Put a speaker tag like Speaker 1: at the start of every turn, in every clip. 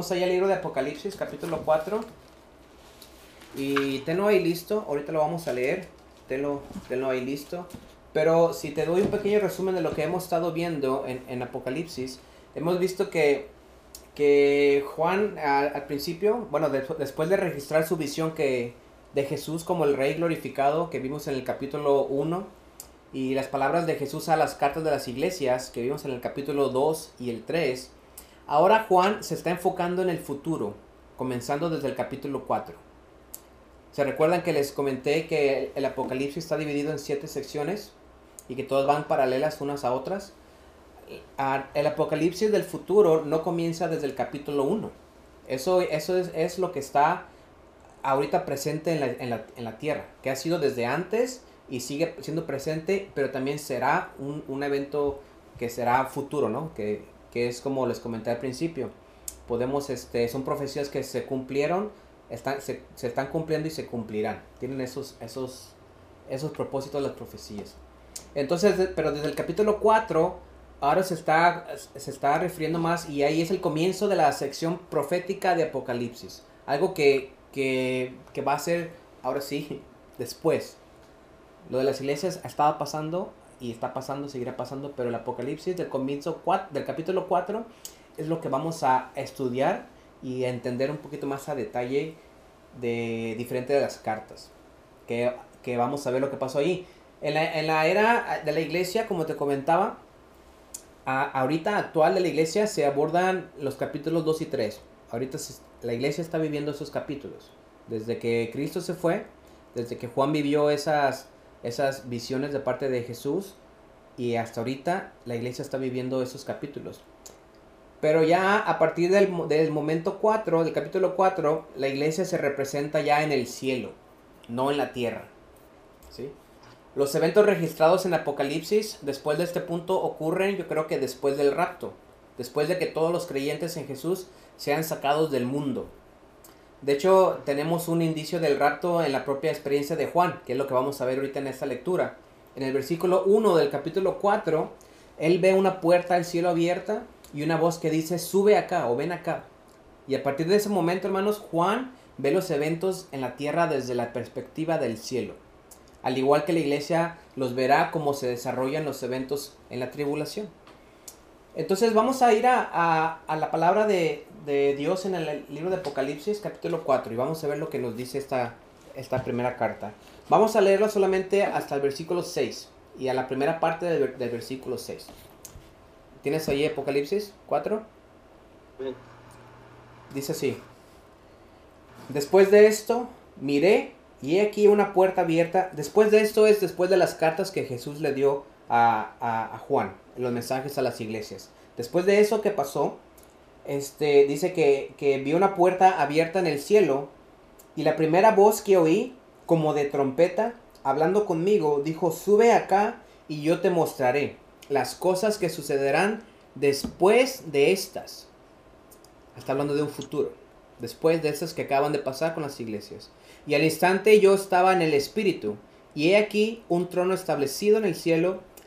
Speaker 1: Vamos allá al libro de Apocalipsis, capítulo 4. Y tenlo ahí listo, ahorita lo vamos a leer. Tenlo, tenlo ahí listo. Pero si te doy un pequeño resumen de lo que hemos estado viendo en, en Apocalipsis, hemos visto que, que Juan al, principio, bueno, después de registrar su visión que, de Jesús como el Rey glorificado que vimos en el capítulo 1, y las palabras de Jesús a las cartas de las iglesias que vimos en el capítulo 2 y el 3, ahora Juan se está enfocando en el futuro, comenzando desde el capítulo 4. ¿Se recuerdan que les comenté que el Apocalipsis está dividido en siete secciones y que todas van paralelas unas a otras? El Apocalipsis del futuro no comienza desde el capítulo 1. Eso, eso es, lo que está ahorita presente en la, en, la, en la, tierra, que ha sido desde antes y sigue siendo presente, pero también será un, un evento que será futuro, ¿no? Que, que, es como les comenté al principio. Podemos, este, son profecías que se cumplieron, están, se, están cumpliendo y se cumplirán. Tienen esos, esos, esos propósitos las profecías. Entonces, pero desde el capítulo 4, ahora se está, se está refiriendo más y ahí es el comienzo de la sección profética de Apocalipsis. Algo que, que, que va a ser, ahora sí, después. Lo de las iglesias estaba pasando y está pasando, seguirá pasando, pero el Apocalipsis del comienzo del capítulo 4 es lo que vamos a estudiar y entender un poquito más a detalle de diferente de las cartas. Que, que vamos a ver lo que pasó ahí. En la, en la era de la iglesia, como te comentaba, a, ahorita actual de la iglesia se abordan los capítulos 2 y 3. Ahorita la iglesia está viviendo esos capítulos. Desde que Cristo se fue, desde que Juan vivió esas, esas visiones de parte de Jesús, y hasta ahorita la iglesia está viviendo esos capítulos. Pero ya a partir del, del momento 4, del capítulo 4, la iglesia se representa ya en el cielo, no en la tierra. ¿Sí? Los eventos registrados en Apocalipsis después de este punto ocurren yo creo que después del rapto, después de que todos los creyentes en Jesús sean sacados del mundo. De hecho, tenemos un indicio del rapto en la propia experiencia de Juan, que es lo que vamos a ver ahorita en esta lectura. En el versículo 1 del capítulo 4, él ve una puerta al cielo abierta y una voz que dice, sube acá o ven acá. Y a partir de ese momento, hermanos, Juan ve los eventos en la tierra desde la perspectiva del cielo. Al igual que la iglesia los verá cómo se desarrollan los eventos en la tribulación. Entonces vamos a ir a, la palabra de, Dios en el libro de Apocalipsis capítulo 4 y vamos a ver lo que nos dice esta, esta primera carta. Vamos a leerlo solamente hasta el versículo 6 y a la primera parte del, del versículo 6. ¿Tienes ahí Apocalipsis 4? Dice así. Después de esto, miré y he aquí una puerta abierta. Después de esto es después de las cartas que Jesús le dio a, Juan, los mensajes a las iglesias. Después de eso que pasó, este, dice que, que vio una puerta abierta en el cielo y la primera voz que oí, como de trompeta, hablando conmigo, dijo, sube acá y yo te mostraré las cosas que sucederán después de estas. Está hablando de un futuro, después de estas que acaban de pasar con las iglesias. Y al instante yo estaba en el Espíritu, y he aquí un trono establecido en el cielo,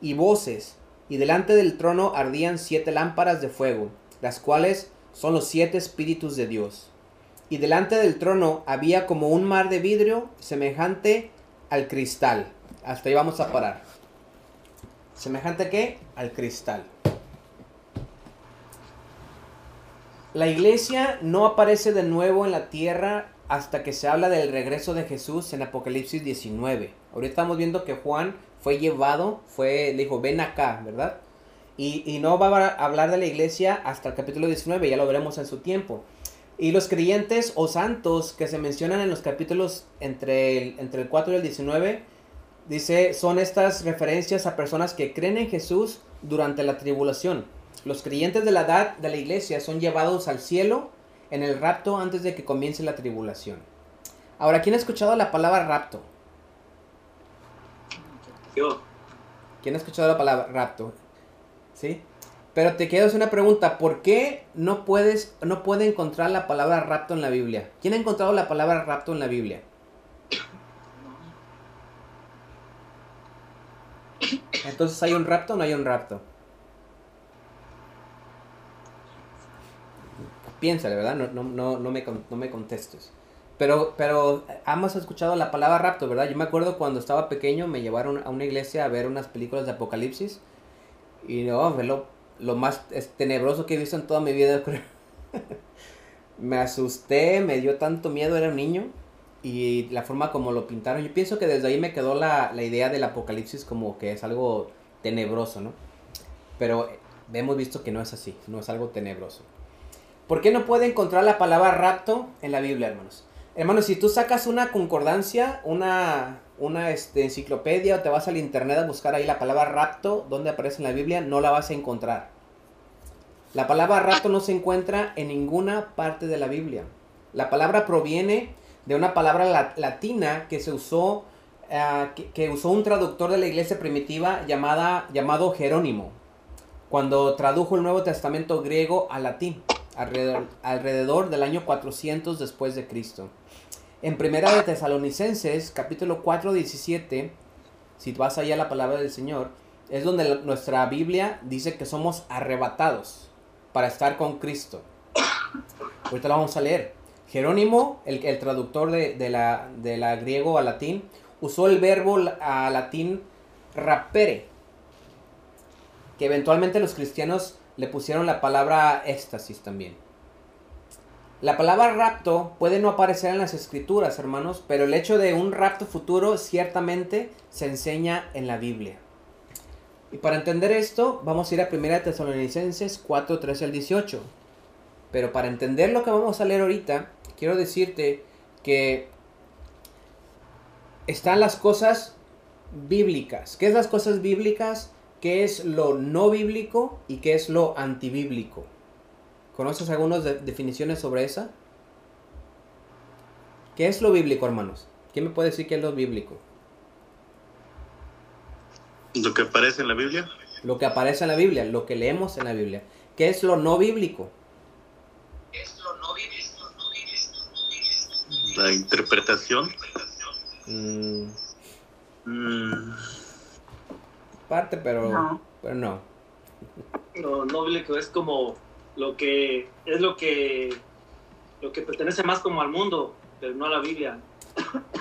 Speaker 1: y voces, y delante del trono ardían siete lámparas de fuego, las cuales son los siete espíritus de Dios. Y delante del trono había como un mar de vidrio semejante al cristal. Hasta ahí vamos a parar. ¿Semejante qué? Al cristal. La iglesia no aparece de nuevo en la tierra hasta que se habla del regreso de Jesús en Apocalipsis 19. Ahorita estamos viendo que Juan fue llevado, fue, dijo, ven acá, ¿verdad? Y, y, no va a hablar de la iglesia hasta el capítulo 19, ya lo veremos en su tiempo. Y los creyentes o santos que se mencionan en los capítulos entre el, entre el 4 y el 19, dice, son estas referencias a personas que creen en Jesús durante la tribulación. Los creyentes de la edad de la iglesia son llevados al cielo en el rapto antes de que comience la tribulación. Ahora, ¿quién ha escuchado la palabra rapto? ¿Quién ha escuchado la palabra rapto? ¿Sí? Pero te quedas una pregunta, ¿por qué no puedes, no puede encontrar la palabra rapto en la Biblia? ¿Quién ha encontrado la palabra rapto en la Biblia? Entonces, ¿hay un rapto o no hay un rapto? Piénsale, ¿verdad? No, no, no, no, me, no me contestes. Pero, pero hemos escuchado la palabra rapto, ¿verdad? Yo me acuerdo cuando estaba pequeño me llevaron a una iglesia a ver unas películas de Apocalipsis. Y no, fue lo, lo más tenebroso que he visto en toda mi vida, creo. me asusté, me dio tanto miedo, era un niño. Y la forma como lo pintaron, yo pienso que desde ahí me quedó la, la idea del apocalipsis como que es algo tenebroso, ¿no? Pero hemos visto que no es así, no es algo tenebroso. ¿Por qué no puede encontrar la palabra rapto en la Biblia, hermanos? Hermanos, si tú sacas una concordancia, una, una este, enciclopedia o te vas al internet a buscar ahí la palabra rapto, donde aparece en la Biblia, no la vas a encontrar. La palabra rapto no se encuentra en ninguna parte de la Biblia. La palabra proviene de una palabra latina que se usó, uh, que, que, usó un traductor de la iglesia primitiva llamada, llamado Jerónimo, cuando tradujo el Nuevo Testamento griego al latín, alrededor, alrededor del año 400 después de Cristo. En Primera de Tesalonicenses, capítulo 4, 17, si vas allá a la palabra del Señor, es donde nuestra Biblia dice que somos arrebatados para estar con Cristo. Ahorita la vamos a leer. Jerónimo, el, el traductor de, de, la, de, la, griego a latín, usó el verbo a latín rapere, que eventualmente los cristianos le pusieron la palabra éxtasis también. La palabra rapto puede no aparecer en las escrituras, hermanos, pero el hecho de un rapto futuro ciertamente se enseña en la Biblia. Y para entender esto, vamos a ir a 1 Tesalonicenses 4, 13 al 18. Pero para entender lo que vamos a leer ahorita, quiero decirte que están las cosas bíblicas. ¿Qué es las cosas bíblicas? ¿Qué es lo no bíblico y qué es lo antibíblico? ¿Conoces algunas de definiciones sobre esa? ¿Qué es lo bíblico, hermanos? ¿Quién me puede decir qué es lo bíblico?
Speaker 2: Lo que aparece en la Biblia.
Speaker 1: Lo que aparece en la Biblia, lo que leemos en la Biblia. ¿Qué es lo no bíblico?
Speaker 2: Es lo no bíblico. La interpretación.
Speaker 1: Mm,
Speaker 2: Mm,
Speaker 1: parte, pero
Speaker 3: No.
Speaker 1: pero no.
Speaker 3: Lo no bíblico es como lo que es lo que lo que pertenece más como al mundo, pero no a la Biblia.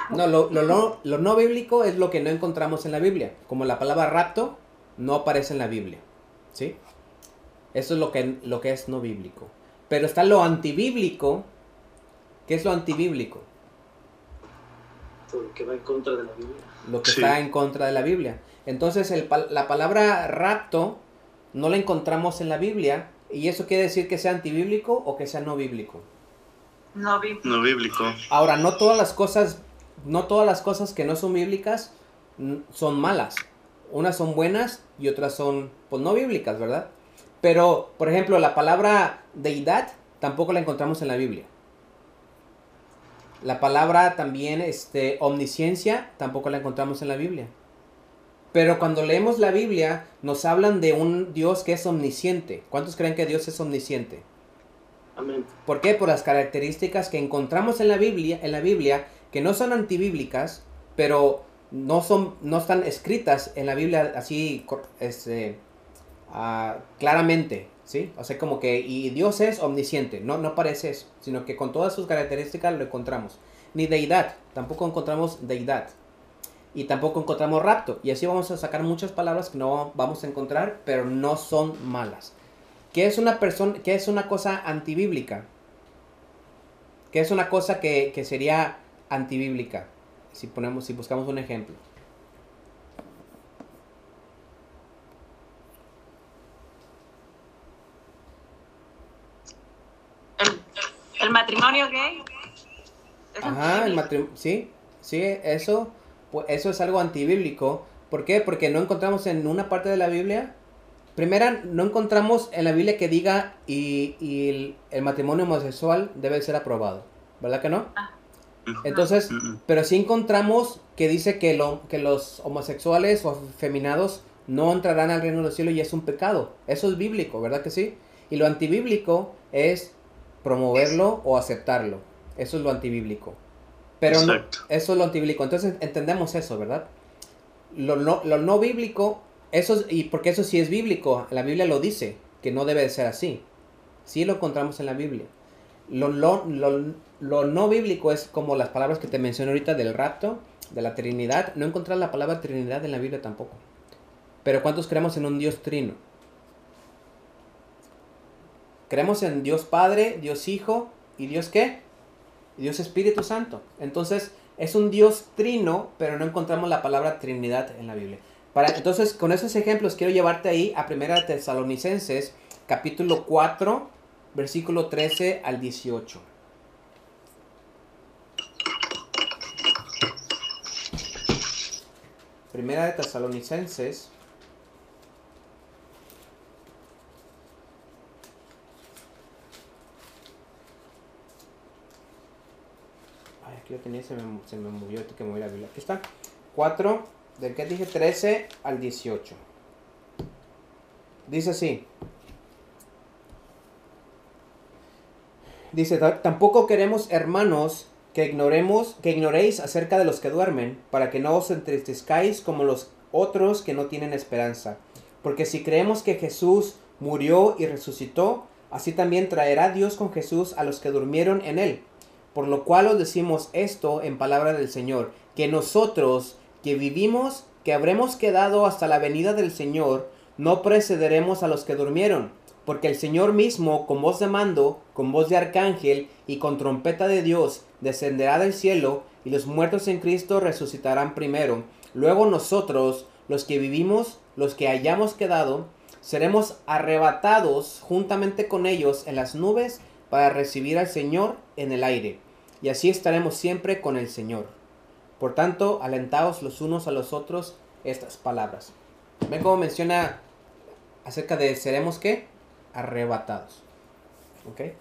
Speaker 1: No, lo, lo, no- lo no bíblico es lo que no encontramos en la Biblia. Como la palabra rapto no aparece en la Biblia. ¿Sí? Eso es lo que, lo que es no bíblico. Pero está lo antibíblico. ¿Qué es lo antibíblico?
Speaker 3: Todo lo que va en contra de la Biblia.
Speaker 1: Lo que
Speaker 2: Sí.
Speaker 1: está en contra de la Biblia. Entonces el la palabra rapto no la encontramos en la Biblia. ¿Y eso quiere decir que sea antibíblico o que sea no bíblico?
Speaker 4: No vi.
Speaker 2: no bíblico.
Speaker 1: Ahora, no todas las cosas, no todas las cosas que no son bíblicas mm, son malas. Unas son buenas y otras son, pues, no bíblicas, ¿verdad? Pero, por ejemplo, la palabra deidad tampoco la encontramos en la Biblia. La palabra también, este, omnisciencia, tampoco la encontramos en la Biblia. Pero cuando leemos la Biblia, nos hablan de un Dios que es omnisciente. ¿Cuántos creen que Dios es omnisciente?
Speaker 3: Amén.
Speaker 1: ¿Por qué? Por las características que encontramos en la Biblia, en la Biblia, que no son antibíblicas, pero no son, no están escritas en la Biblia así, este, ah, claramente, ¿sí? O sea, como que, y Dios es omnisciente, no, no parece eso, sino que con todas sus características lo encontramos. Ni deidad, tampoco encontramos deidad. Y tampoco encontramos rapto. Y así vamos a sacar muchas palabras que no vamos a encontrar, pero no son malas. ¿Qué es una persona, qué es una cosa antibíblica? ¿Qué es una cosa que, que sería antibíblica? Si ponemos, si buscamos un ejemplo.
Speaker 4: El, el matrimonio gay. ¿Es
Speaker 1: Ajá, el matrimonio, sí, sí, eso, pues, eso es algo antibíblico. ¿Por qué? Porque no encontramos en una parte de la Biblia primera, no encontramos en la Biblia que diga y, y el, el matrimonio homosexual debe ser aprobado. ¿Verdad que no?
Speaker 4: Ah.
Speaker 1: Entonces, pero sí encontramos que dice que, lo, que los homosexuales o feminados no entrarán al reino de los cielos y es un pecado. Eso es bíblico, ¿verdad que sí? Y lo antibíblico es promoverlo o aceptarlo. Eso es lo antibíblico. Pero no, eso es lo antibíblico. Entonces entendemos eso, ¿verdad? Lo no, lo no bíblico, eso es- y porque eso sí es bíblico, la Biblia lo dice, que no debe de ser así. Sí lo encontramos en la Biblia. Lo, lo, lo, lo no bíblico es como las palabras que te mencioné ahorita del rapto, de la Trinidad. No encontrar la palabra Trinidad en la Biblia tampoco. Pero ¿cuántos creemos en un Dios trino? Creemos en Dios Padre, Dios Hijo y Dios qué? Dios Espíritu Santo. Entonces es un Dios trino, pero no encontramos la palabra Trinidad en la Biblia. Para, entonces, con esos ejemplos quiero llevarte ahí a 1 Tesalonicenses, capítulo 4, versículo 13 al 18. Primera de Tesalonicenses. Ay, aquí lo tenía, se me, se me que mover la Biblia. Aquí está. 4, del que dije 13 al 18. Dice así. Dice, "Ta- tampoco queremos, hermanos, que ignoremos, que ignoréis acerca de los que duermen, para que no os entristezcáis como los otros que no tienen esperanza. Porque si creemos que Jesús murió y resucitó, así también traerá Dios con Jesús a los que durmieron en él. Por lo cual os decimos esto en palabra del Señor, que nosotros que vivimos, que habremos quedado hasta la venida del Señor, no precederemos a los que durmieron, porque el Señor mismo, con voz de mando, con voz de arcángel y con trompeta de Dios, descenderá del cielo, y los muertos en Cristo resucitarán primero. Luego nosotros, los que vivimos, los que hayamos quedado, seremos arrebatados juntamente con ellos en las nubes para recibir al Señor en el aire. Y así estaremos siempre con el Señor. Por tanto, alentaos los unos a los otros estas palabras. Ven cómo menciona acerca de seremos qué? Arrebatados. ¿Ok?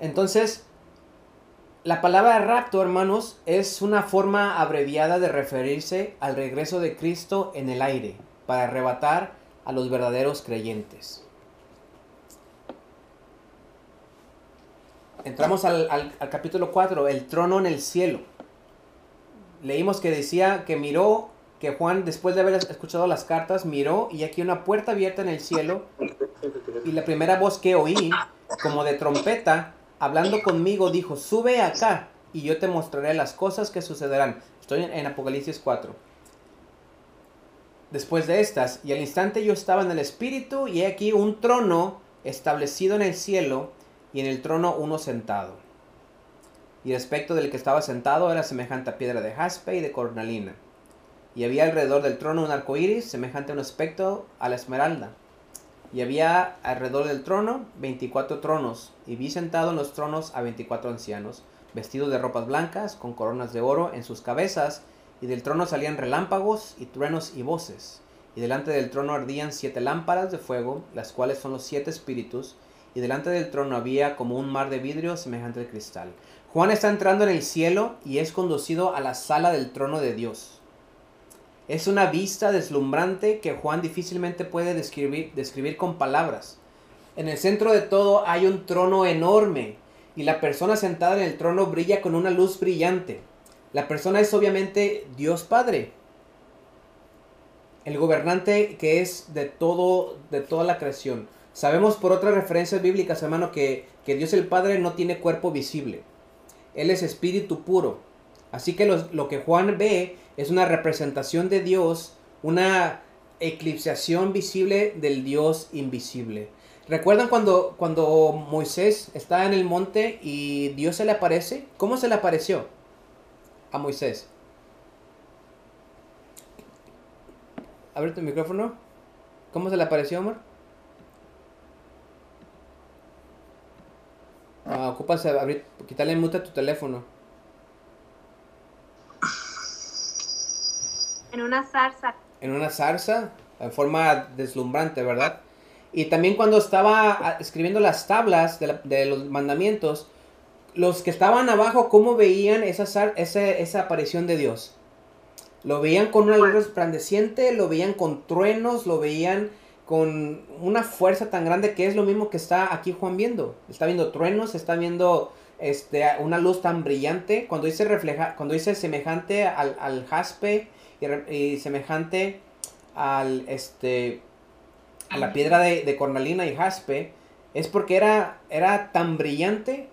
Speaker 1: Entonces, la palabra rapto, hermanos, es una forma abreviada de referirse al regreso de Cristo en el aire, para arrebatar a los verdaderos creyentes. Entramos al, al- capítulo 4, el trono en el cielo. Leímos que decía que miró, que Juan, después de haber escuchado las cartas, miró y aquí una puerta abierta en el cielo y la primera voz que oí, como de trompeta, hablando conmigo, dijo, sube acá y yo te mostraré las cosas que sucederán. Estoy en, en Apocalipsis 4. Después de estas, y al instante yo estaba en el Espíritu, y he aquí un trono establecido en el cielo, y en el trono uno sentado. Y el aspecto del que estaba sentado era semejante a piedra de jaspe y de cornalina. Y había alrededor del trono un arco iris, semejante a un aspecto a la esmeralda. Y había alrededor del trono 24 tronos, y vi sentado en los tronos a 24 ancianos, vestidos de ropas blancas, con coronas de oro en sus cabezas, y del trono salían relámpagos y truenos y voces. Y delante del trono ardían siete lámparas de fuego, las cuales son los siete espíritus, y delante del trono había como un mar de vidrio semejante al cristal. Juan está entrando en el cielo y es conducido a la sala del trono de Dios. Es una vista deslumbrante que Juan difícilmente puede describir, describir con palabras. En el centro de todo hay un trono enorme y la persona sentada en el trono brilla con una luz brillante. La persona es obviamente Dios Padre, el gobernante que es de todo, de toda la creación. Sabemos por otras referencias bíblicas, hermano, que, que Dios el Padre no tiene cuerpo visible. Él es espíritu puro. Así que lo, que Juan ve es una representación de Dios, una eclipsación visible del Dios invisible. ¿Recuerdan cuando, cuando Moisés está en el monte y Dios se le aparece? ¿Cómo se le apareció a Moisés? Abre tu micrófono. ¿Cómo se le apareció, amor? Ah, ocupas abrir, quitarle mute a tu teléfono.
Speaker 5: En una zarza.
Speaker 1: En una zarza. en forma deslumbrante, ¿verdad? Y también cuando estaba ah, escribiendo las tablas de, la- de los mandamientos, los que estaban abajo, ¿cómo veían esa, sar- ese- esa aparición de Dios? Lo veían con una luz resplandeciente, lo veían con truenos, lo veían con una fuerza tan grande que es lo mismo que está aquí Juan viendo. Está viendo truenos, está viendo este, una luz tan brillante. Cuando dice refleja, cuando dice semejante al, al jaspe y, semejante al este a la piedra de, de cornalina y jaspe, es porque era, era tan brillante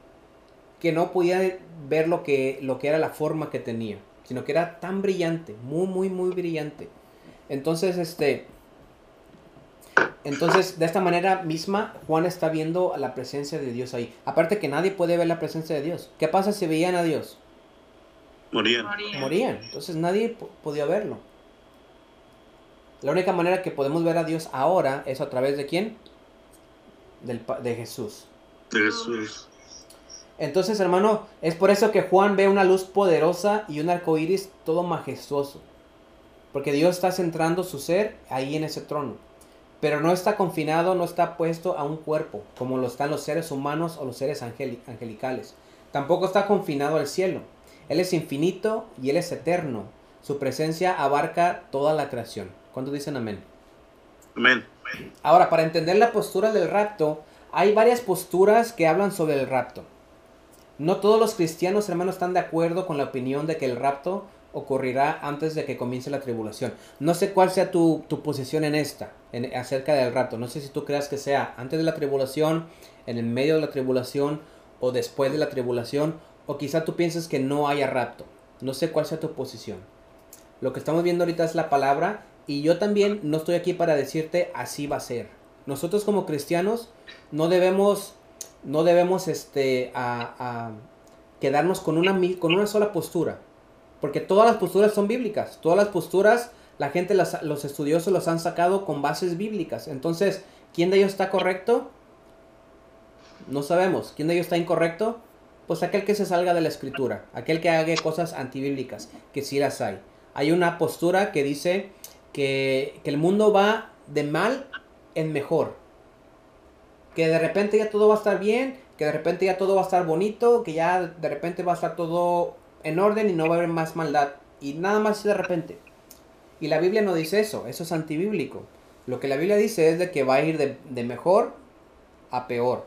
Speaker 1: que no podía ver lo que, lo que era la forma que tenía, sino que era tan brillante, muy, muy, muy brillante. Entonces, este, entonces, de esta manera misma, Juan está viendo la presencia de Dios ahí. Aparte que nadie puede ver la presencia de Dios. ¿Qué pasa si veían a Dios?
Speaker 2: Morían.
Speaker 4: Moría.
Speaker 1: Morían. Entonces nadie po- podía verlo. La única manera que podemos ver a Dios ahora es a través de quién? Del, de Jesús.
Speaker 2: De Jesús.
Speaker 1: Entonces, hermano, es por eso que Juan ve una luz poderosa y un arco iris todo majestuoso. Porque Dios está centrando su ser ahí en ese trono. Pero no está confinado, no está puesto a un cuerpo, como lo están los seres humanos o los seres angeli- angelicales. Tampoco está confinado al cielo. Él es infinito y Él es eterno. Su presencia abarca toda la creación. ¿Cuántos dicen amén?
Speaker 2: Amén.
Speaker 1: Ahora, para entender la postura del rapto, hay varias posturas que hablan sobre el rapto. No todos los cristianos, hermanos, están de acuerdo con la opinión de que el rapto ocurrirá antes de que comience la tribulación. No sé cuál sea tu, tu posición en esta, en, acerca del rapto. No sé si tú creas que sea antes de la tribulación, en el medio de la tribulación o después de la tribulación, o quizá tú pienses que no haya rapto. No sé cuál sea tu posición. Lo que estamos viendo ahorita es la palabra y yo también no estoy aquí para decirte así va a ser. Nosotros como cristianos no debemos, no debemos este, a, quedarnos con una, con una sola postura. Porque todas las posturas son bíblicas. Todas las posturas, la gente, las- los estudiosos los han sacado con bases bíblicas. Entonces, ¿quién de ellos está correcto? No sabemos. ¿Quién de ellos está incorrecto? Pues aquel que se salga de la escritura. Aquel que haga cosas antibíblicas. Que sí las hay. Hay una postura que dice que, que el mundo va de mal en mejor. Que de repente ya todo va a estar bien, que de repente ya todo va a estar bonito, que ya de repente va a estar todo en orden y no va a haber más maldad. Y nada más de repente. Y la Biblia no dice eso, eso es antibíblico. Lo que la Biblia dice es de que va a ir de, de mejor a peor.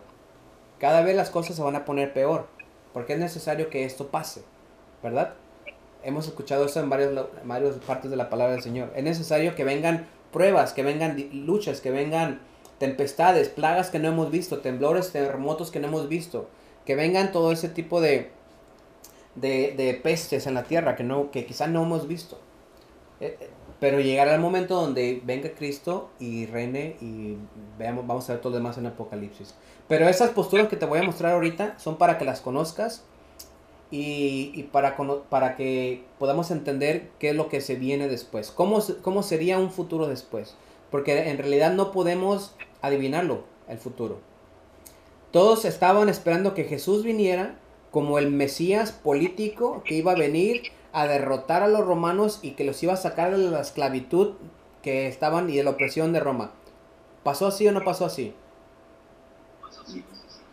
Speaker 1: Cada vez las cosas se van a poner peor, porque es necesario que esto pase, ¿verdad? Hemos escuchado eso en varios, en varias partes de la palabra del Señor. Es necesario que vengan pruebas, que vengan luchas, que vengan tempestades, plagas que no hemos visto, temblores, terremotos que no hemos visto, que vengan todo ese tipo de, de, de pestes en la tierra que, no, que quizás no hemos visto. Eh, eh, Pero llegará el momento donde venga Cristo y reine y veamos, vamos a ver todo lo demás en Apocalipsis. Pero esas posturas que te voy a mostrar ahorita son para que las conozcas y, y para, para que podamos entender qué es lo que se viene después. ¿Cómo, ¿Cómo sería un futuro después? Porque en realidad no podemos adivinarlo, el futuro. Todos estaban esperando que Jesús viniera como el Mesías político que iba a venir a derrotar a los romanos y que los iba a sacar de la esclavitud que estaban y de la opresión de Roma. ¿Pasó así o no pasó así?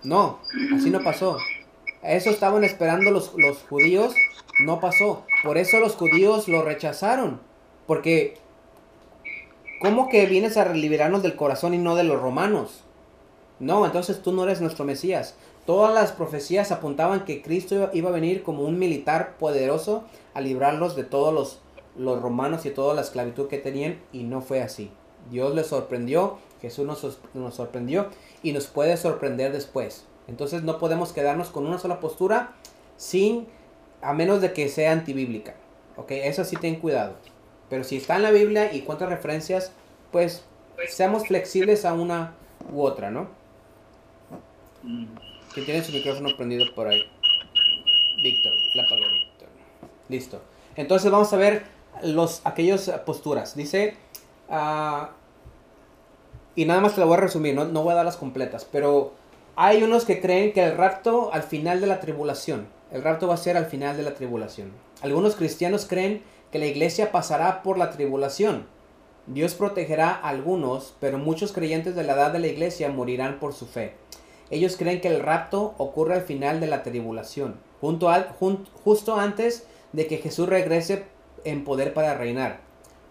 Speaker 1: No, así no pasó. Eso estaban esperando los, los judíos, no pasó. Por eso los judíos lo rechazaron. Porque, ¿cómo que vienes a liberarnos del corazón y no de los romanos? No, entonces tú no eres nuestro Mesías. Todas las profecías apuntaban que Cristo iba a venir como un militar poderoso a librarlos de todos los, los romanos y toda la esclavitud que tenían y no fue así. Dios les sorprendió, Jesús nos, nos sorprendió y nos puede sorprender después. Entonces no podemos quedarnos con una sola postura sin, a menos de que sea antibíblica. Ok, eso sí ten cuidado. Pero si está en la Biblia y cuántas referencias, pues seamos flexibles a una u otra, ¿no? Que tiene su micrófono prendido por ahí. Víctor, la apagó Víctor. Listo. Entonces vamos a ver los aquellas posturas. Dice, ah, y nada más te lo voy a resumir, no, no voy a dar las completas, pero hay unos que creen que el rapto al final de la tribulación, el rapto va a ser al final de la tribulación. Algunos cristianos creen que la iglesia pasará por la tribulación, Dios protegerá a algunos, pero muchos creyentes de la edad de la iglesia morirán por su fe. Ellos creen que el rapto ocurre al final de la tribulación, junto al- justo antes de que Jesús regrese en poder para reinar.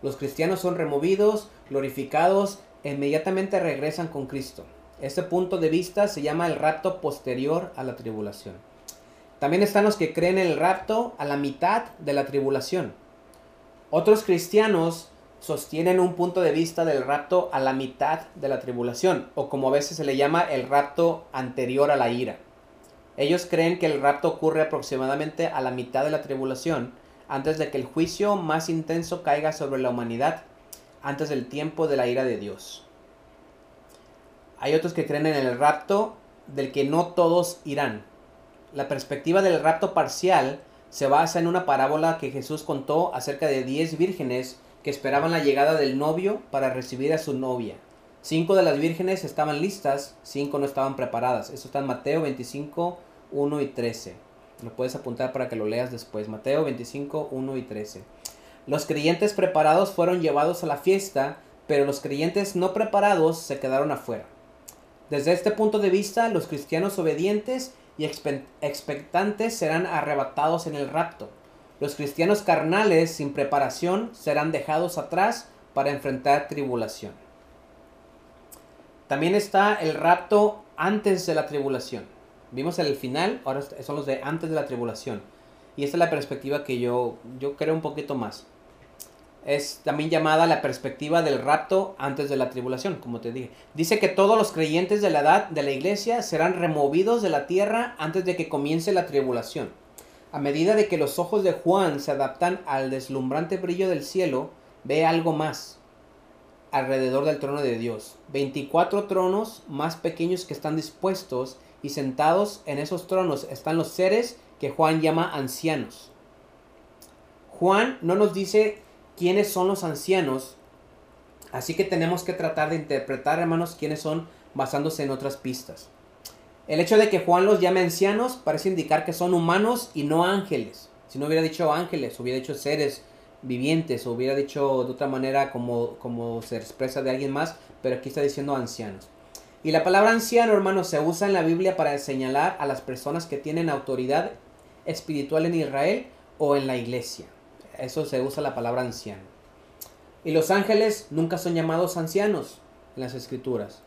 Speaker 1: Los cristianos son removidos, glorificados e inmediatamente regresan con Cristo. Este punto de vista se llama el rapto posterior a la tribulación. También están los que creen en el rapto a la mitad de la tribulación. Otros cristianos sostienen un punto de vista del rapto a la mitad de la tribulación, o como a veces se le llama el rapto anterior a la ira. Ellos creen que el rapto ocurre aproximadamente a la mitad de la tribulación, antes de que el juicio más intenso caiga sobre la humanidad, antes del tiempo de la ira de Dios. Hay otros que creen en el rapto del que no todos irán. La perspectiva del rapto parcial se basa en una parábola que Jesús contó acerca de 10 vírgenes que esperaban la llegada del novio para recibir a su novia. Cinco de las vírgenes estaban listas, cinco no estaban preparadas. Eso está en Mateo 25, 1 y 13. Lo puedes apuntar para que lo leas después. Mateo 25, 1 y 13. Los creyentes preparados fueron llevados a la fiesta, pero los creyentes no preparados se quedaron afuera. Desde este punto de vista, los cristianos obedientes y expe- expectantes serán arrebatados en el rapto. Los cristianos carnales sin preparación serán dejados atrás para enfrentar tribulación. También está el rapto antes de la tribulación. Vimos el final, ahora son los de antes de la tribulación. Y esta es la perspectiva que yo, yo creo un poquito más. Es también llamada la perspectiva del rapto antes de la tribulación, como te dije. Dice que todos los creyentes de la edad de la iglesia serán removidos de la tierra antes de que comience la tribulación. A medida de que los ojos de Juan se adaptan al deslumbrante brillo del cielo, ve algo más alrededor del trono de Dios. 24 tronos más pequeños que están dispuestos y sentados en esos tronos están los seres que Juan llama ancianos. Juan no nos dice quiénes son los ancianos, así que tenemos que tratar de interpretar, hermanos, quiénes son basándose en otras pistas. El hecho de que Juan los llame ancianos parece indicar que son humanos y no ángeles. Si no hubiera dicho ángeles, hubiera dicho seres vivientes, o hubiera dicho de otra manera como, como se expresa de alguien más, pero aquí está diciendo ancianos. Y la palabra anciano, hermanos, se usa en la Biblia para señalar a las personas que tienen autoridad espiritual en Israel o en la iglesia. Eso se usa la palabra anciano. Y los ángeles nunca son llamados ancianos en las escrituras.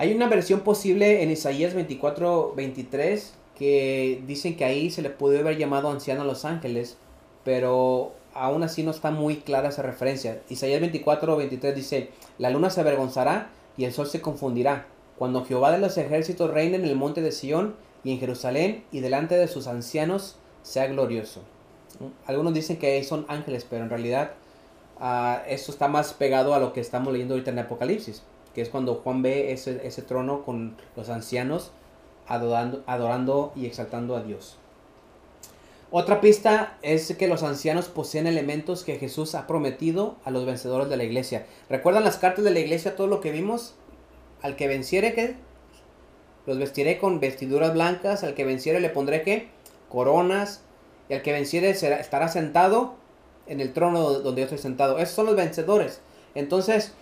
Speaker 1: Hay una versión posible en Isaías 24, 23 que dicen que ahí se le puede haber llamado anciano a los ángeles, pero aún así no está muy clara esa referencia. Isaías 24, 23 dice, la luna se avergonzará y el sol se confundirá, cuando Jehová de los ejércitos reine en el monte de Sión y en Jerusalén y delante de sus ancianos sea glorioso. Algunos dicen que ahí son ángeles, pero en realidad ah, esto está más pegado a lo que estamos leyendo ahorita en Apocalipsis, que es cuando Juan ve ese, ese trono con los ancianos adorando, adorando y exaltando a Dios. Otra pista es que los ancianos poseen elementos que Jesús ha prometido a los vencedores de la iglesia. ¿Recuerdan las cartas de la iglesia, todo lo que vimos? Al que venciere, ¿qué? Los vestiré con vestiduras blancas, al que venciere le pondré, ¿qué? Coronas, y al que venciere será, estará sentado en el trono donde yo estoy sentado. Esos son los vencedores. Entonces,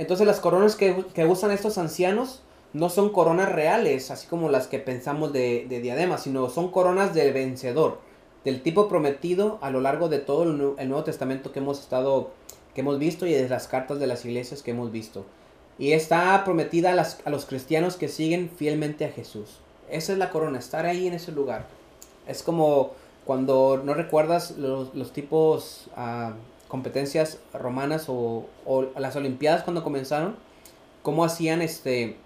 Speaker 1: entonces las coronas que, usan estos ancianos no son coronas reales, así como las que pensamos de, de diadema, sino son coronas del vencedor, del tipo prometido a lo largo de todo el, Nu- el Nuevo Testamento que hemos estado, que hemos visto y de las cartas de las iglesias que hemos visto. Y está prometida a, las- a los cristianos que siguen fielmente a Jesús. Esa es la corona, estar ahí en ese lugar. Es como cuando no recuerdas los, los tipos ah, competencias romanas o, o las olimpiadas cuando comenzaron, cómo hacían este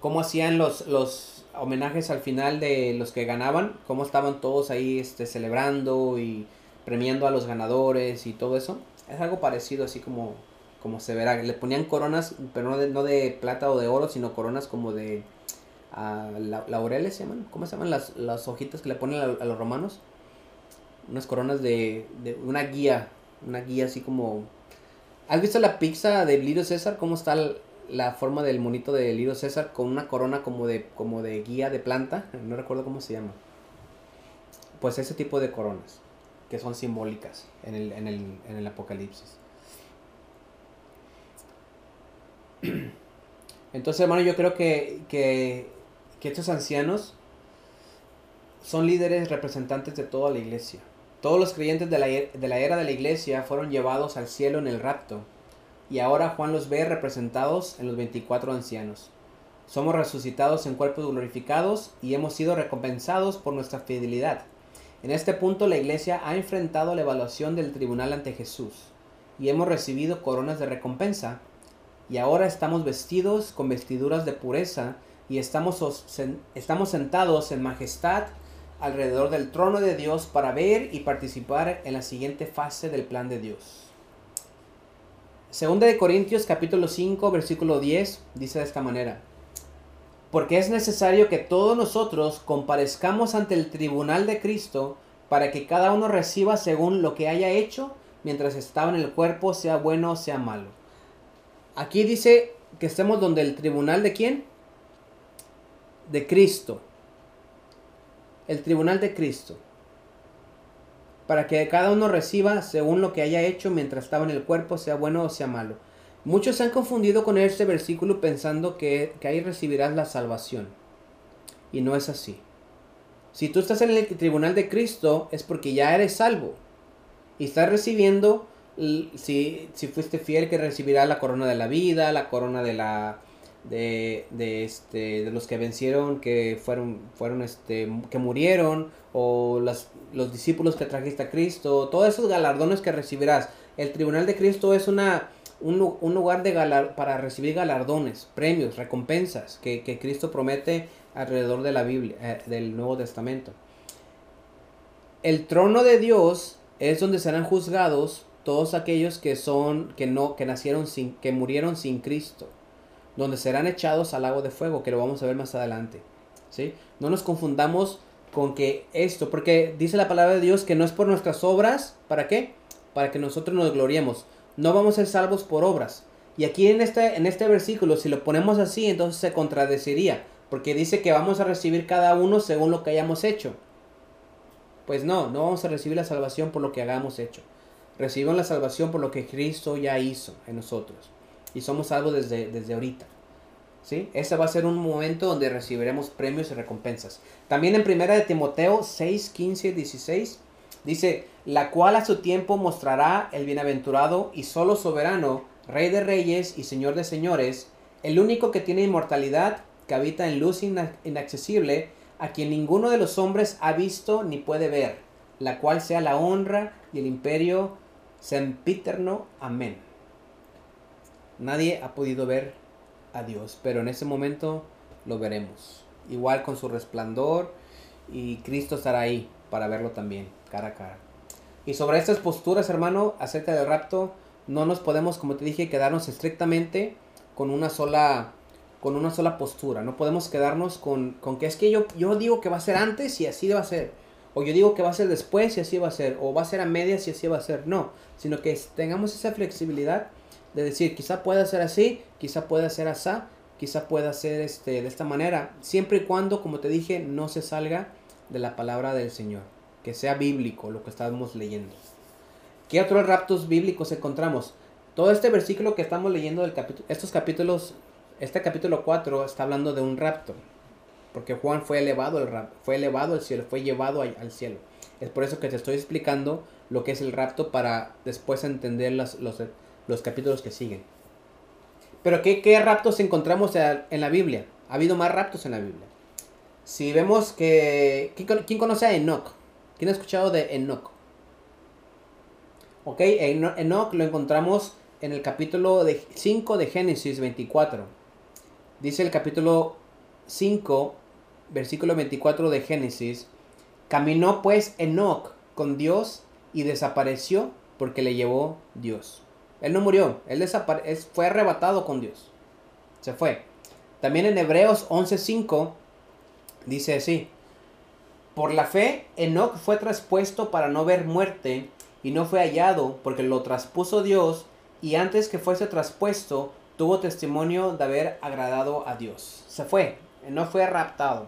Speaker 1: cómo hacían los, los homenajes al final de los que ganaban, cómo estaban todos ahí este, celebrando y premiando a los ganadores y todo eso. Es algo parecido así como, como se verá. Le ponían coronas, pero no de, no de plata o de oro, sino coronas como de la- laureles se llaman. ¿Cómo se llaman las, las hojitas que le ponen a los romanos? Unas coronas de, de una guía, una guía así como... ¿Has visto la pizza de Lirio César? ¿Cómo está la forma del monito de Lirio César con una corona como de, como de guía de planta? No recuerdo cómo se llama. Pues ese tipo de coronas. que son simbólicas en el, en el, en el Apocalipsis. Entonces, hermano, yo creo que, que, que estos ancianos son líderes representantes de toda la iglesia. Todos los creyentes de la, e- de la era de la iglesia fueron llevados al cielo en el rapto. Y ahora Juan los ve representados en los 24 ancianos. Somos resucitados en cuerpos glorificados y hemos sido recompensados por nuestra fidelidad. En este punto la iglesia ha enfrentado la evaluación del tribunal ante Jesús y hemos recibido coronas de recompensa. Y ahora estamos vestidos con vestiduras de pureza y estamos, estamos sentados en majestad alrededor del trono de Dios para ver y participar en la siguiente fase del plan de Dios. Segunda de Corintios capítulo 5 versículo 10 dice de esta manera. Porque es necesario que todos nosotros comparezcamos ante el tribunal de Cristo para que cada uno reciba según lo que haya hecho mientras estaba en el cuerpo, sea bueno o sea malo. Aquí dice que estemos donde el tribunal de quién? De Cristo. El tribunal de Cristo. Para que cada uno reciba según lo que haya hecho mientras estaba en el cuerpo, sea bueno o sea malo. Muchos se han confundido con este versículo pensando que, que ahí recibirás la salvación. Y no es así. Si tú estás en el tribunal de Cristo es porque ya eres salvo. Y estás recibiendo, si, si fuiste fiel, que recibirás la corona de la vida, la corona de la... De, de, este, de los que vencieron, que fueron, fueron este, que murieron, o las, los discípulos que trajiste a Cristo, todos esos galardones que recibirás. El tribunal de Cristo es una, un, un lugar de galar, para recibir galardones, premios, recompensas que, que Cristo promete alrededor de la Biblia, eh, del Nuevo Testamento. El trono de Dios es donde serán juzgados todos aquellos que son que no que nacieron sin que murieron sin Cristo, donde serán echados al lago de fuego, que lo vamos a ver más adelante. ¿sí? No nos confundamos con que esto, porque dice la palabra de Dios que no es por nuestras obras, ¿para qué? Para que nosotros nos gloriemos. No vamos a ser salvos por obras. Y aquí en este, en este versículo, si lo ponemos así, entonces se contradeciría, porque dice que vamos a recibir cada uno según lo que hayamos hecho. Pues no, no vamos a recibir la salvación por lo que hagamos hecho. Recibimos la salvación por lo que Cristo ya hizo en nosotros. Y somos salvos desde, desde ahorita. ¿Sí? Ese va a ser un momento donde recibiremos premios y recompensas. También en primera de Timoteo 6, 15 y 16 dice, la cual a su tiempo mostrará el bienaventurado y solo soberano, rey de reyes y señor de señores, el único que tiene inmortalidad, que habita en luz ina- inaccesible, a quien ninguno de los hombres ha visto ni puede ver, la cual sea la honra y el imperio sempiterno. Amén. Nadie ha podido ver a Dios, pero en ese momento lo veremos. Igual con su resplandor y Cristo estará ahí para verlo también, cara a cara. Y sobre estas posturas, hermano, acerca del rapto, no nos podemos, como te dije, quedarnos estrictamente con una sola con una sola postura. No podemos quedarnos con, con que es que yo, yo digo que va a ser antes y así va a ser. O yo digo que va a ser después y así va a ser. O va a ser a medias y así va a ser. No, sino que tengamos esa flexibilidad de decir, quizá pueda ser así, quizá pueda ser así, quizá pueda ser este, de esta manera. Siempre y cuando, como te dije, no se salga de la palabra del Señor. Que sea bíblico lo que estamos leyendo. ¿Qué otros raptos bíblicos encontramos? Todo este versículo que estamos leyendo del capítulo, estos capítulos este capítulo 4 está hablando de un rapto. Porque Juan fue elevado al fue elevado al cielo, fue llevado al al cielo. Es por eso que te estoy explicando lo que es el rapto para después entender las- los, los capítulos que siguen. Pero ¿qué, qué raptos encontramos en la Biblia? Ha habido más raptos en la Biblia. Si vemos que... ¿Quién, con- quién conoce a Enoch? ¿Quién ha escuchado de Enoch? Ok, Eno- Enoch lo encontramos en el capítulo de 5 de Génesis 24. Dice el capítulo 5, versículo 24 de Génesis, caminó pues Enoch con Dios y desapareció porque le llevó Dios. Él no murió, él fue arrebatado con Dios. Se fue. También en Hebreos 11:5 dice así: Por la fe Enoch fue traspuesto para no ver muerte y no fue hallado porque lo traspuso Dios y antes que fuese traspuesto tuvo testimonio de haber agradado a Dios. Se fue, no fue raptado.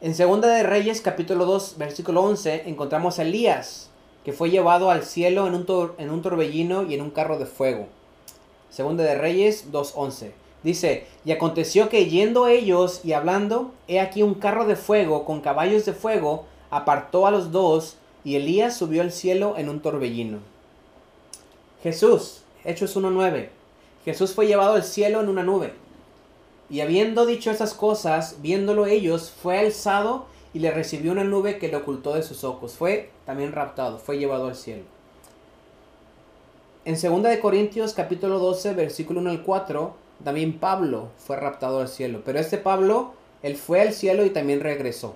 Speaker 1: En Segunda de Reyes capítulo 2 versículo 11 encontramos a Elías que fue llevado al cielo en un, tor- en un torbellino y en un carro de fuego. Segunda de Reyes 2.11. Dice, y aconteció que yendo ellos y hablando, he aquí un carro de fuego con caballos de fuego apartó a los dos y Elías subió al cielo en un torbellino. Jesús, Hechos 1.9. Jesús fue llevado al cielo en una nube. Y habiendo dicho esas cosas, viéndolo ellos, fue alzado y le recibió una nube que le ocultó de sus ojos. Fue también raptado, fue llevado al cielo. En 2 de Corintios capítulo 12, versículo 1 al 4, también Pablo fue raptado al cielo. Pero este Pablo, él fue al cielo y también regresó.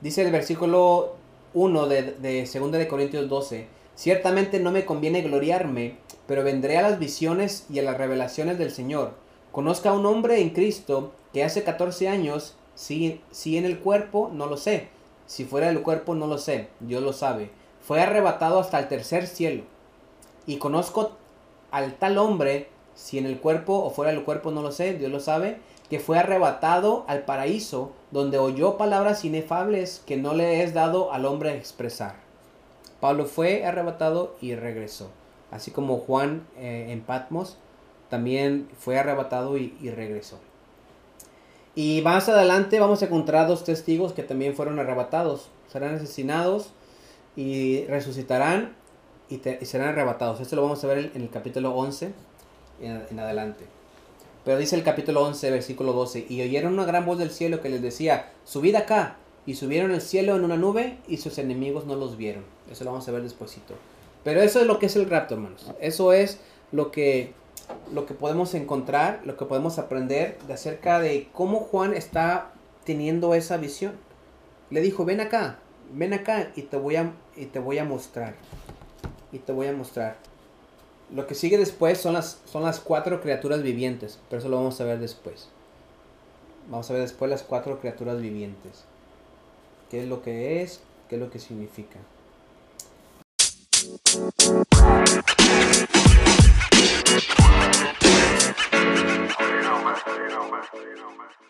Speaker 1: Dice el versículo 1 de, de 2 de Corintios 12, ciertamente no me conviene gloriarme, pero vendré a las visiones y a las revelaciones del Señor. Conozca a un hombre en Cristo que hace 14 años, si, si en el cuerpo, no lo sé. Si fuera del cuerpo, no lo sé. Dios lo sabe. Fue arrebatado hasta el tercer cielo. Y conozco al tal hombre, si en el cuerpo o fuera del cuerpo, no lo sé. Dios lo sabe. Que fue arrebatado al paraíso, donde oyó palabras inefables que no le es dado al hombre expresar. Pablo fue arrebatado y regresó. Así como Juan eh, en Patmos también fue arrebatado y, y regresó. Y más adelante vamos a encontrar dos testigos que también fueron arrebatados. Serán asesinados y resucitarán y, te- y serán arrebatados. Esto lo vamos a ver en, el capítulo 11 en, en adelante. Pero dice el capítulo 11, versículo 12, y oyeron una gran voz del cielo que les decía, subid acá, y subieron al cielo en una nube, y sus enemigos no los vieron. Eso lo vamos a ver despuesito. Pero eso es lo que es el rapto, hermanos. Eso es lo que, lo que podemos encontrar, lo que podemos aprender de acerca de cómo Juan está teniendo esa visión. Le dijo, ven acá, ven acá y te voy a, y te voy a mostrar. Y te voy a mostrar. Lo que sigue después son las, son las cuatro criaturas vivientes, pero eso lo vamos a ver después. Vamos a ver después las cuatro criaturas vivientes. ¿Qué es lo que es? ¿Qué es lo que significa? Genoma. Genoma.